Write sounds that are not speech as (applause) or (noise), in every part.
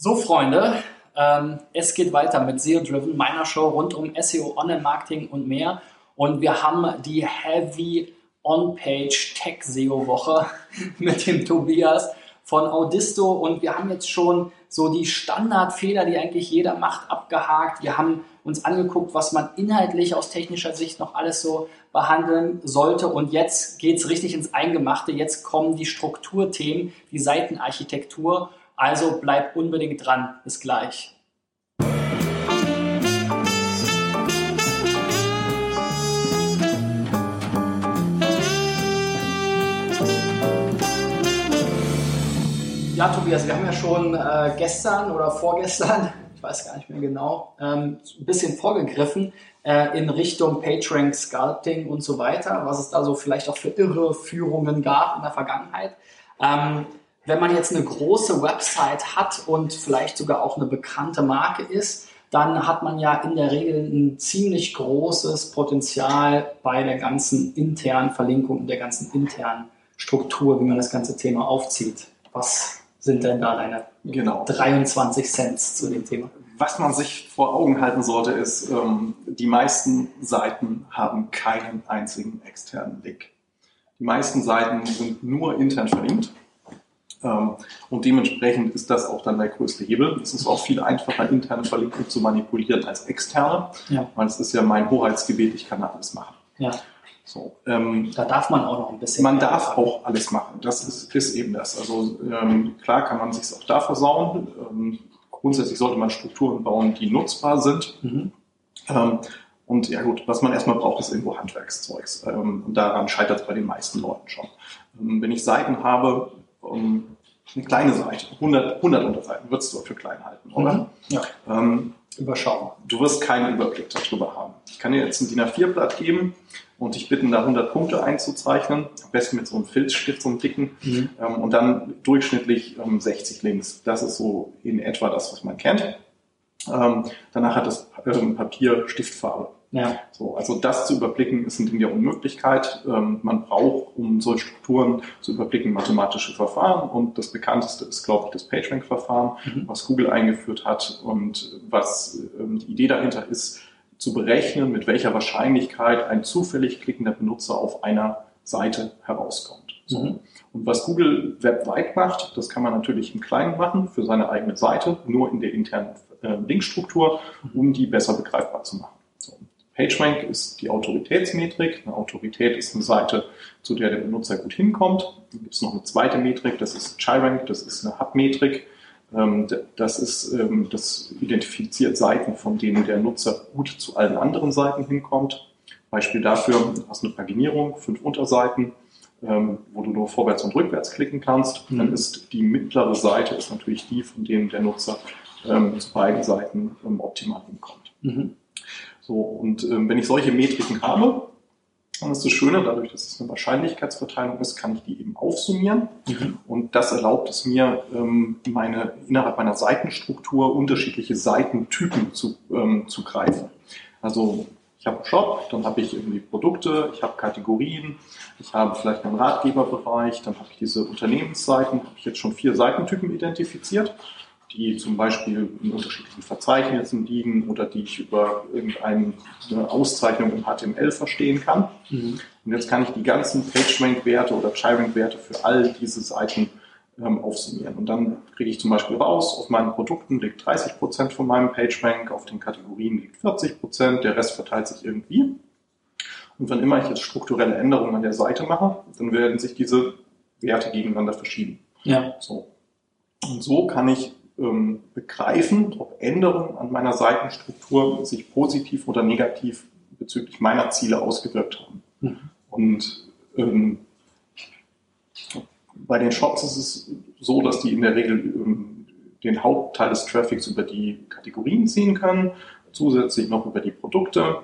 So, Freunde, ähm, es geht weiter mit SEO Driven, meiner Show rund um SEO, Online-Marketing und mehr. Und wir haben die Heavy On-Page Tech SEO Woche (laughs) mit dem Tobias von Audisto und wir haben jetzt schon so die Standardfehler, die eigentlich jeder macht, abgehakt. Wir haben uns angeguckt, was man inhaltlich aus technischer Sicht noch alles so behandeln sollte und jetzt geht's richtig ins Eingemachte. Jetzt kommen die Strukturthemen, die Seitenarchitektur also bleib unbedingt dran. Bis gleich. Ja, Tobias, wir haben ja schon äh, gestern oder vorgestern, (laughs) ich weiß gar nicht mehr genau, ähm, ein bisschen vorgegriffen äh, in Richtung PageRank, Sculpting und so weiter, was es da so vielleicht auch für Irreführungen gab in der Vergangenheit. Ähm, wenn man jetzt eine große Website hat und vielleicht sogar auch eine bekannte Marke ist, dann hat man ja in der Regel ein ziemlich großes Potenzial bei der ganzen internen Verlinkung und der ganzen internen Struktur, wie man das ganze Thema aufzieht. Was sind denn da deine genau. 23 Cent zu dem Thema? Was man sich vor Augen halten sollte, ist, ähm, die meisten Seiten haben keinen einzigen externen Link. Die meisten Seiten sind nur intern verlinkt. Ähm, und dementsprechend ist das auch dann der größte Hebel. Es ist auch viel einfacher, interne Verlinkung zu manipulieren als externe, ja. weil es ist ja mein Hoheitsgebiet, ich kann alles machen. Ja. So, ähm, da darf man auch noch ein bisschen. Man darf machen. auch alles machen. Das ist, ist eben das. Also ähm, klar kann man sich auch da versauen. Ähm, grundsätzlich sollte man Strukturen bauen, die nutzbar sind. Mhm. Ähm, und ja gut, was man erstmal braucht, ist irgendwo Handwerkszeugs. Ähm, und daran scheitert es bei den meisten Leuten schon. Wenn ich Seiten habe, um, eine kleine Seite, 100, 100 Unterseiten, würdest du für klein halten, oder? Mhm. Ja. Ähm, Überschaubar. Du wirst keinen Überblick darüber haben. Ich kann dir jetzt ein DIN A4-Blatt geben und dich bitten, da 100 Punkte einzuzeichnen, am besten mit so einem Filzstift, so einem dicken, mhm. ähm, und dann durchschnittlich ähm, 60 Links. Das ist so in etwa das, was man kennt. Ähm, danach hat das ähm, Papier Stiftfarbe. Ja. So, also das zu überblicken ist ein Ding der Unmöglichkeit. Ähm, man braucht, um solche Strukturen zu überblicken, mathematische Verfahren und das bekannteste ist, glaube ich, das PageRank-Verfahren, mhm. was Google eingeführt hat und was ähm, die Idee dahinter ist, zu berechnen, mit welcher Wahrscheinlichkeit ein zufällig klickender Benutzer auf einer Seite herauskommt. So. Mhm. Und was Google webweit macht, das kann man natürlich im Kleinen machen für seine eigene Seite, nur in der internen äh, Linkstruktur, um die besser begreifbar zu machen. PageRank ist die Autoritätsmetrik. Eine Autorität ist eine Seite, zu der der Benutzer gut hinkommt. Dann gibt es noch eine zweite Metrik, das ist ChiRank, das ist eine Hub-Metrik. Ähm, das, ist, ähm, das identifiziert Seiten, von denen der Nutzer gut zu allen anderen Seiten hinkommt. Beispiel dafür, du hast eine Paginierung, fünf Unterseiten, ähm, wo du nur vorwärts und rückwärts klicken kannst. Mhm. Dann ist die mittlere Seite ist natürlich die, von denen der Nutzer zu beiden Seiten optimal hinkommt. Mhm. So, und ähm, wenn ich solche Metriken habe, dann ist das Schöne, dadurch, dass es eine Wahrscheinlichkeitsverteilung ist, kann ich die eben aufsummieren. Mhm. Und das erlaubt es mir, ähm, meine, innerhalb meiner Seitenstruktur unterschiedliche Seitentypen zu, ähm, zu greifen. Also ich habe einen Shop, dann habe ich irgendwie Produkte, ich habe Kategorien, ich habe vielleicht einen Ratgeberbereich, dann habe ich diese Unternehmensseiten, habe ich jetzt schon vier Seitentypen identifiziert die zum Beispiel in unterschiedlichen Verzeichnissen liegen oder die ich über irgendeine Auszeichnung im HTML verstehen kann. Mhm. Und jetzt kann ich die ganzen PageRank-Werte oder ChiRank-Werte für all diese Seiten ähm, aufsummieren. Und dann kriege ich zum Beispiel raus, auf meinen Produkten liegt 30 Prozent von meinem PageRank, auf den Kategorien liegt 40%, Prozent, der Rest verteilt sich irgendwie. Und wann immer ich jetzt strukturelle Änderungen an der Seite mache, dann werden sich diese Werte gegeneinander verschieben. Ja. So. Und so kann ich ähm, begreifen, ob Änderungen an meiner Seitenstruktur sich positiv oder negativ bezüglich meiner Ziele ausgewirkt haben. Mhm. Und ähm, bei den Shops ist es so, dass die in der Regel ähm, den Hauptteil des Traffics über die Kategorien ziehen können, zusätzlich noch über die Produkte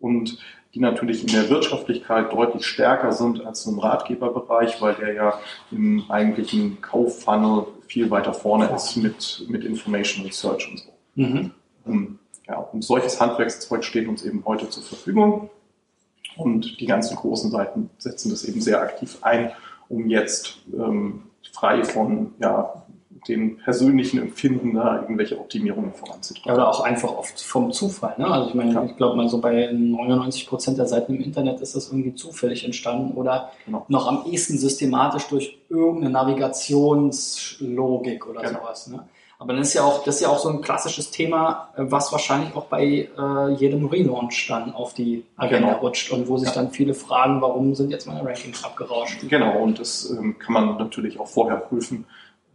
und die natürlich in der Wirtschaftlichkeit deutlich stärker sind als im Ratgeberbereich, weil der ja im eigentlichen Kauffunnel viel weiter vorne ist mit, mit Information Research und so. Mhm. Um, ja, und solches Handwerkszeug steht uns eben heute zur Verfügung. Und die ganzen großen Seiten setzen das eben sehr aktiv ein, um jetzt ähm, frei von ja, dem persönlichen Empfinden da irgendwelche Optimierungen voranzutreiben. Ja, oder auch einfach oft vom Zufall. Ne? Also ich meine, ja. ich glaube mal so bei 99 Prozent der Seiten im Internet ist das irgendwie zufällig entstanden oder genau. noch am ehesten systematisch durch irgendeine Navigationslogik oder genau. sowas. Ne? Aber das ist ja auch, das ist ja auch so ein klassisches Thema, was wahrscheinlich auch bei äh, jedem Relaunch dann auf die Agenda genau. rutscht und wo sich ja. dann viele fragen, warum sind jetzt meine Rankings abgerauscht. Genau, und das ähm, kann man natürlich auch vorher prüfen,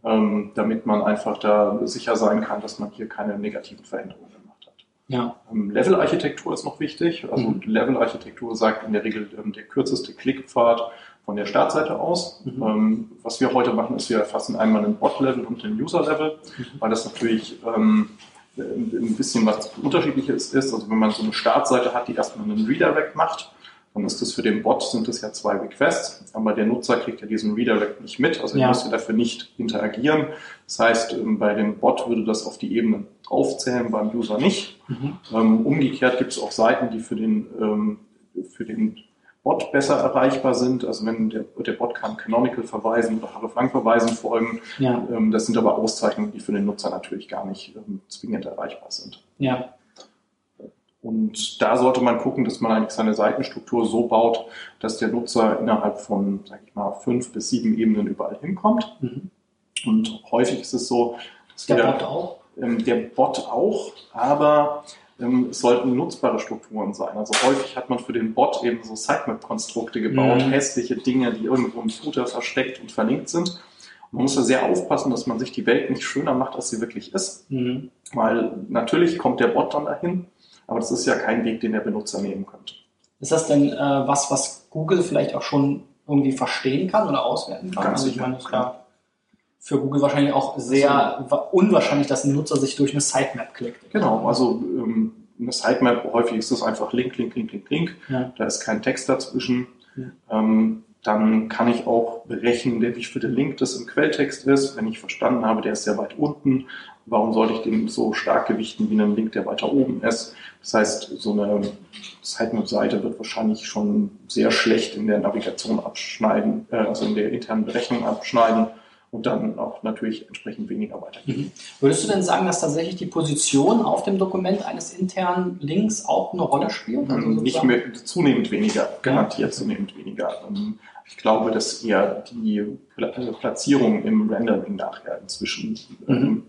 ähm, damit man einfach da sicher sein kann, dass man hier keine negativen Veränderungen gemacht hat. Ja. Ähm, Level-Architektur ist noch wichtig. Also mhm. Level-Architektur sagt in der Regel ähm, der kürzeste Klickpfad von der Startseite aus. Mhm. Ähm, was wir heute machen, ist, wir erfassen einmal den Bot-Level und den User-Level, mhm. weil das natürlich ähm, ein bisschen was Unterschiedliches ist. Also wenn man so eine Startseite hat, die erstmal einen Redirect macht, dann ist das für den Bot sind das ja zwei Requests, aber der Nutzer kriegt ja diesen Redirect nicht mit, also er ja. muss ja dafür nicht interagieren. Das heißt, ähm, bei dem Bot würde das auf die Ebene draufzählen, beim User nicht. Mhm. Ähm, umgekehrt gibt es auch Seiten, die für den, ähm, für den Bot besser erreichbar sind. Also wenn der, der Bot kann Canonical verweisen oder Hreflang verweisen folgen. Ja. Das sind aber Auszeichnungen, die für den Nutzer natürlich gar nicht ähm, zwingend erreichbar sind. Ja. Und da sollte man gucken, dass man eigentlich seine Seitenstruktur so baut, dass der Nutzer innerhalb von, sag ich mal, fünf bis sieben Ebenen überall hinkommt. Mhm. Und häufig ist es so, dass der wir, Bot auch. Ähm, der Bot auch, aber ähm, es sollten nutzbare Strukturen sein. Also häufig hat man für den Bot eben so Sitemap-Konstrukte gebaut, mhm. hässliche Dinge, die irgendwo im Footer versteckt und verlinkt sind. Man muss da sehr aufpassen, dass man sich die Welt nicht schöner macht, als sie wirklich ist. Mhm. Weil natürlich kommt der Bot dann dahin, aber das ist ja kein Weg, den der Benutzer nehmen könnte. Ist das denn äh, was, was Google vielleicht auch schon irgendwie verstehen kann oder auswerten kann? Ganz also ich meine, das ja für Google wahrscheinlich auch sehr also, unwahrscheinlich, dass ein Nutzer sich durch eine Sitemap klickt. Genau, also ähm, eine Sitemap, häufig ist das einfach Link, Link, Link, Link, Link. Ja. Da ist kein Text dazwischen. Ja. Ähm, dann kann ich auch berechnen, wie viel der Link das im Quelltext ist. Wenn ich verstanden habe, der ist sehr weit unten, warum sollte ich den so stark gewichten wie einen Link, der weiter oben ist? Das heißt, so eine Sitemap-Seite wird wahrscheinlich schon sehr schlecht in der Navigation abschneiden, äh, also in der internen Berechnung abschneiden und dann auch natürlich entsprechend weniger weitergeben. Mhm. Würdest du denn sagen, dass tatsächlich die Position auf dem Dokument eines internen Links auch eine Rolle spielt? Also Nicht mehr, zunehmend weniger, garantiert zunehmend weniger. Ähm, ich glaube, dass eher die Platzierung im Rendering nachher inzwischen mhm. ähm,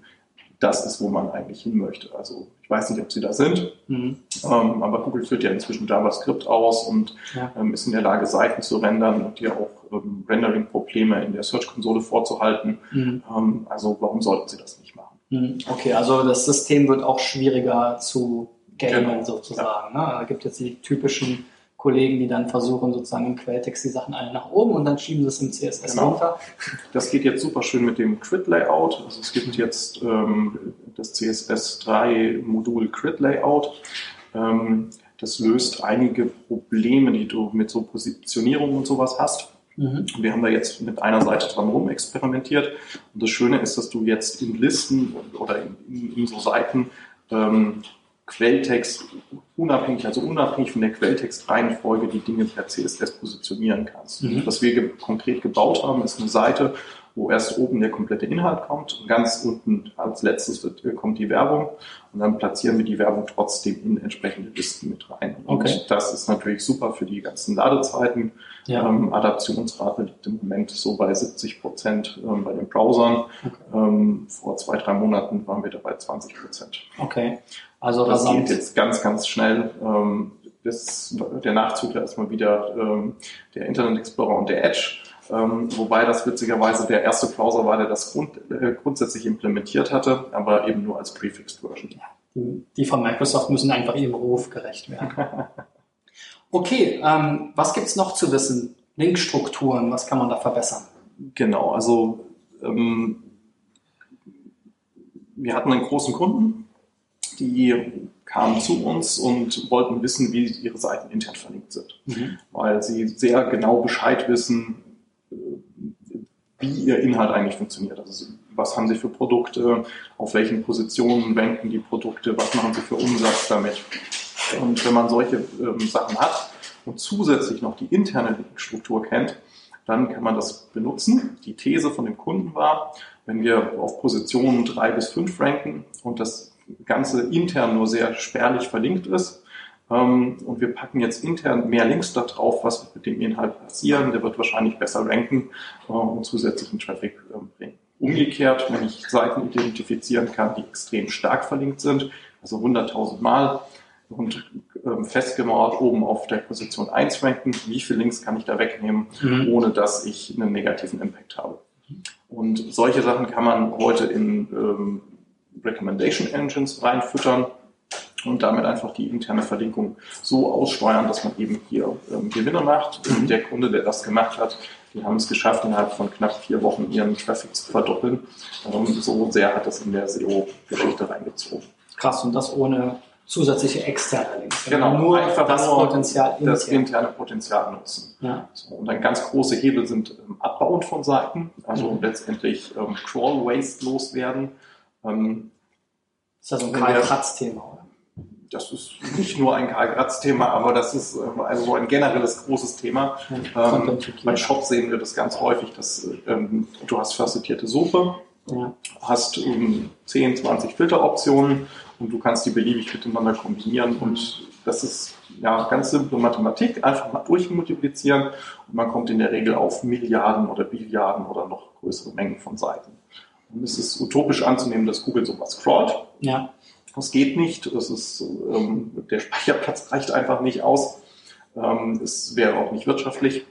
das ist, wo man eigentlich hin möchte. Also ich weiß nicht, ob sie da sind, mhm. ähm, aber Google führt ja inzwischen JavaScript aus und ja. ist in der Lage, Seiten zu rendern und dir auch ähm, Rendering-Probleme in der Search-Konsole vorzuhalten. Mhm. Ähm, also warum sollten sie das nicht machen? Mhm. Okay, also das System wird auch schwieriger zu gamen genau. sozusagen. Ja. Ne? Da gibt es jetzt die typischen Kollegen, die dann versuchen, sozusagen im Quelltext die Sachen alle nach oben und dann schieben sie es im CSS genau. runter. Das geht jetzt super schön mit dem Crit-Layout. Also es gibt jetzt ähm, das CSS3-Modul Crit-Layout. Ähm, das löst einige Probleme, die du mit so Positionierung und sowas hast. Mhm. Wir haben da jetzt mit einer Seite dran rum experimentiert. Und das Schöne ist, dass du jetzt in Listen oder in, in, in so Seiten ähm, Quelltext unabhängig, also unabhängig von der Quelltextreihenfolge die Dinge per CSS positionieren kannst. Mhm. Was wir ge konkret gebaut haben, ist eine Seite, wo erst oben der komplette Inhalt kommt und ganz unten als letztes kommt die Werbung und dann platzieren wir die Werbung trotzdem in entsprechende Listen mit rein. Okay. Und das ist natürlich super für die ganzen Ladezeiten. Ja. Ähm, Adaptionsrate liegt im Moment so bei 70 Prozent ähm, bei den Browsern. Okay. Ähm, vor zwei, drei Monaten waren wir da bei 20 Prozent. Okay. Also das geht jetzt ganz, ganz schnell. Ähm, das, der Nachzügler ist mal wieder ähm, der Internet Explorer und der Edge. Ähm, wobei das witzigerweise der erste Browser war, der das grund, äh, grundsätzlich implementiert hatte, aber eben nur als Prefixed Version. Ja, die, die, von Microsoft müssen einfach ihrem Ruf gerecht werden. (laughs) okay, ähm, was gibt's noch zu wissen? Linkstrukturen, was kann man da verbessern? Genau, also ähm, wir hatten einen großen Kunden, die kamen zu uns und wollten wissen, wie ihre Seiten intern verlinkt sind. Mhm. Weil sie sehr genau Bescheid wissen, äh, wie ihr Inhalt eigentlich funktioniert. Also was haben sie für Produkte, auf welchen Positionen ranken die Produkte, was machen sie für Umsatz damit. Und wenn man solche ähm, Sachen hat und zusätzlich noch die interne Struktur kennt, dann kann man das benutzen. Die These von dem Kunden war, wenn wir auf Positionen drei bis fünf ranken und das Ganze intern nur sehr spärlich verlinkt ist, ähm, und wir packen jetzt intern mehr Links da drauf, was mit dem Inhalt passieren, der wird wahrscheinlich besser ranken äh, und zusätzlichen Traffic äh, bringen. Umgekehrt, wenn ich Seiten identifizieren kann, die extrem stark verlinkt sind, also 100.000 Mal und ähm, festgemauert oben auf der Position 1 ranken, wie viele Links kann ich da wegnehmen, mhm. ohne dass ich einen negativen Impact habe. Und solche Sachen kann man heute in ähm, Recommendation Engines reinfüttern und damit einfach die interne Verlinkung so aussteuern, dass man eben hier ähm, Gewinne macht. Und der Kunde, der das gemacht hat, die haben es geschafft, innerhalb von knapp vier Wochen ihren Traffic zu verdoppeln. Und so sehr hat das in der SEO-Geschichte reingezogen. Krass, und das ohne zusätzliche externe Links. Genau, nur einfach das nur Potenzial intern. das interne Potenzial nutzen. Ja. So, und dann ganz große Hebel sind ähm, Abbauen von Seiten, also mhm. letztendlich ähm, Crawl Waste loswerden. Ähm, das ist ja so ein Karl-Kratz-Thema, oder? Das ist nicht nur ein Karl-Gratz-Thema, aber das ist äh, also so ein generelles großes Thema. Ähm, bei Shop sehen wir das ganz häufig, dass ähm, du hast facettierte Suche, ja. hast ähm, 10, 20 Filteroptionen und du kannst die beliebig miteinander kombinieren und das ist ja ganz simple Mathematik, einfach mal durchmultiplizieren und man kommt in der Regel auf Milliarden oder Billiarden oder noch größere Mengen von Seiten. Und es ist utopisch anzunehmen, dass Google sowas crawlt. Ja. Das geht nicht. Das ist, ähm, der Speicherplatz (laughs) reicht einfach nicht aus. Ähm, es wäre auch nicht wirtschaftlich.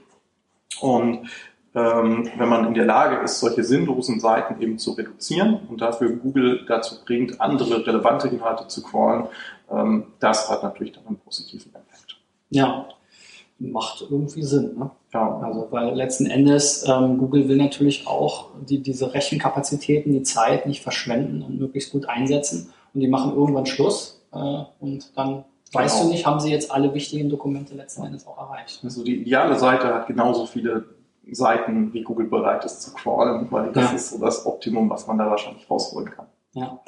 Und ähm, wenn man in der Lage ist, solche sinnlosen Seiten eben zu reduzieren und dafür Google dazu bringt, andere relevante Inhalte zu crawlen, ähm, das hat natürlich dann einen positiven Effekt. Ja, macht irgendwie Sinn. Ne? Ja. Also, weil letzten Endes ähm, Google will natürlich auch die, diese Rechenkapazitäten, die Zeit nicht verschwenden und möglichst gut einsetzen und die machen irgendwann Schluss äh, und dann weißt genau. du nicht, haben sie jetzt alle wichtigen Dokumente letzten Endes auch erreicht. Also die ideale Seite hat genauso viele Seiten, wie Google bereit ist zu crawlen, weil das ja. ist so das Optimum, was man da wahrscheinlich rausholen kann. Ja.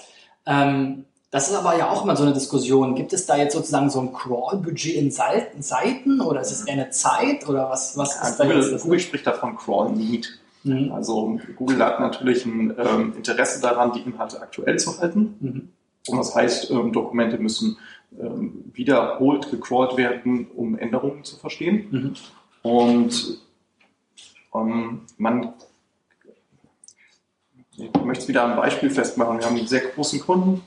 Ähm, das ist aber ja auch immer so eine Diskussion. Gibt es da jetzt sozusagen so ein Crawl-Budget in Seiten oder ist es eher eine Zeit oder was, was ja, ist Google, da jetzt? Google spricht davon Crawl-Need. Mhm. Also Google hat natürlich ein ähm, Interesse daran, die Inhalte aktuell zu halten. Mhm. Und das heißt, ähm, Dokumente müssen ähm, wiederholt gecrawlt werden, um Änderungen zu verstehen. Mhm. Und ähm, man ich möchte es wieder am Beispiel festmachen. Wir haben einen sehr großen Kunden.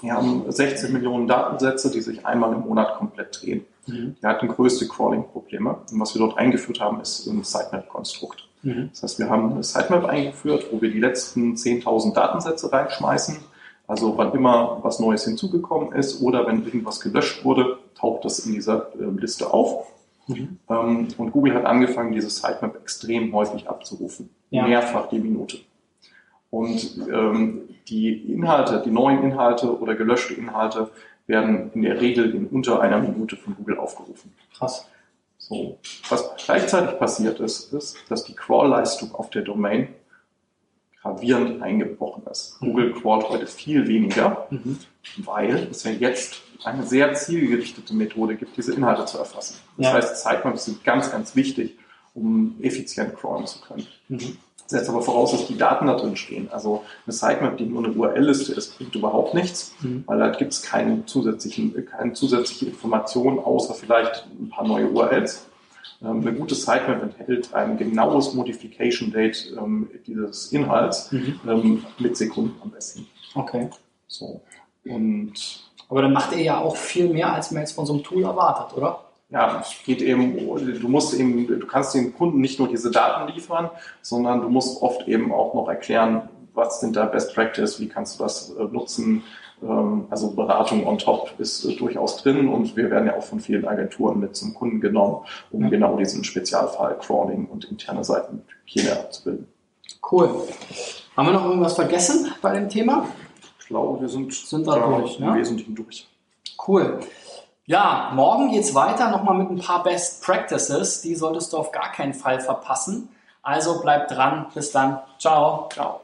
Wir haben 16 Millionen Datensätze, die sich einmal im Monat komplett drehen. Mhm. Die hatten größte Crawling-Probleme. Und was wir dort eingeführt haben, ist ein Sitemap-Konstrukt. Mhm. Das heißt, wir haben eine Sitemap eingeführt, wo wir die letzten 10.000 Datensätze reinschmeißen also wann immer was Neues hinzugekommen ist oder wenn irgendwas gelöscht wurde, taucht das in dieser äh, Liste auf. Mhm. Ähm, und Google hat angefangen, diese Sitemap extrem häufig abzurufen. Ja. Mehrfach die Minute. Und ähm, die Inhalte, die neuen Inhalte oder gelöschte Inhalte werden in der Regel in unter einer Minute von Google aufgerufen. Krass. So. Was gleichzeitig passiert ist, ist, dass die Crawl-Leistung auf der Domain gravierend eingebrochen ist. Google crawlt heute viel weniger, mhm. weil es ja jetzt eine sehr zielgerichtete Methode gibt, diese Inhalte zu erfassen. Das ja. heißt, Sitemaps sind ganz, ganz wichtig, um effizient crawlen zu können. Mhm. Das setzt aber voraus, dass die Daten da drin stehen. Also eine Sitemap, die nur eine URL-Liste ist, bringt überhaupt nichts, mhm. weil da gibt es keine zusätzlichen, keine zusätzliche Information, außer vielleicht ein paar neue URLs. Ähm, eine gute Sitemap enthält ein genaues Modification Date ähm, dieses Inhalts mhm. ähm, mit Sekunden am besten. Okay. So. Und aber dann macht ihr ja auch viel mehr, als man jetzt von so einem Tool erwartet, oder? Ja, es geht eben, du musst eben, du kannst dem Kunden nicht nur diese Daten liefern, sondern du musst oft eben auch noch erklären, was sind da Best Practice, wie kannst du das äh, nutzen, also Beratung on top ist äh, durchaus drin und wir werden ja auch von vielen Agenturen mit zum Kunden genommen, um ja. genau diesen Spezialfall Crawling und interne Seitenhygiene abzubilden. Cool. Haben wir noch irgendwas vergessen bei dem Thema? Ich glaube, wir sind, sind da durch, ne? im Wesentlichen durch. Cool. Ja, morgen geht es weiter nochmal mit ein paar Best Practices. Die solltest du auf gar keinen Fall verpassen. Also bleib dran. Bis dann. Ciao. Ciao.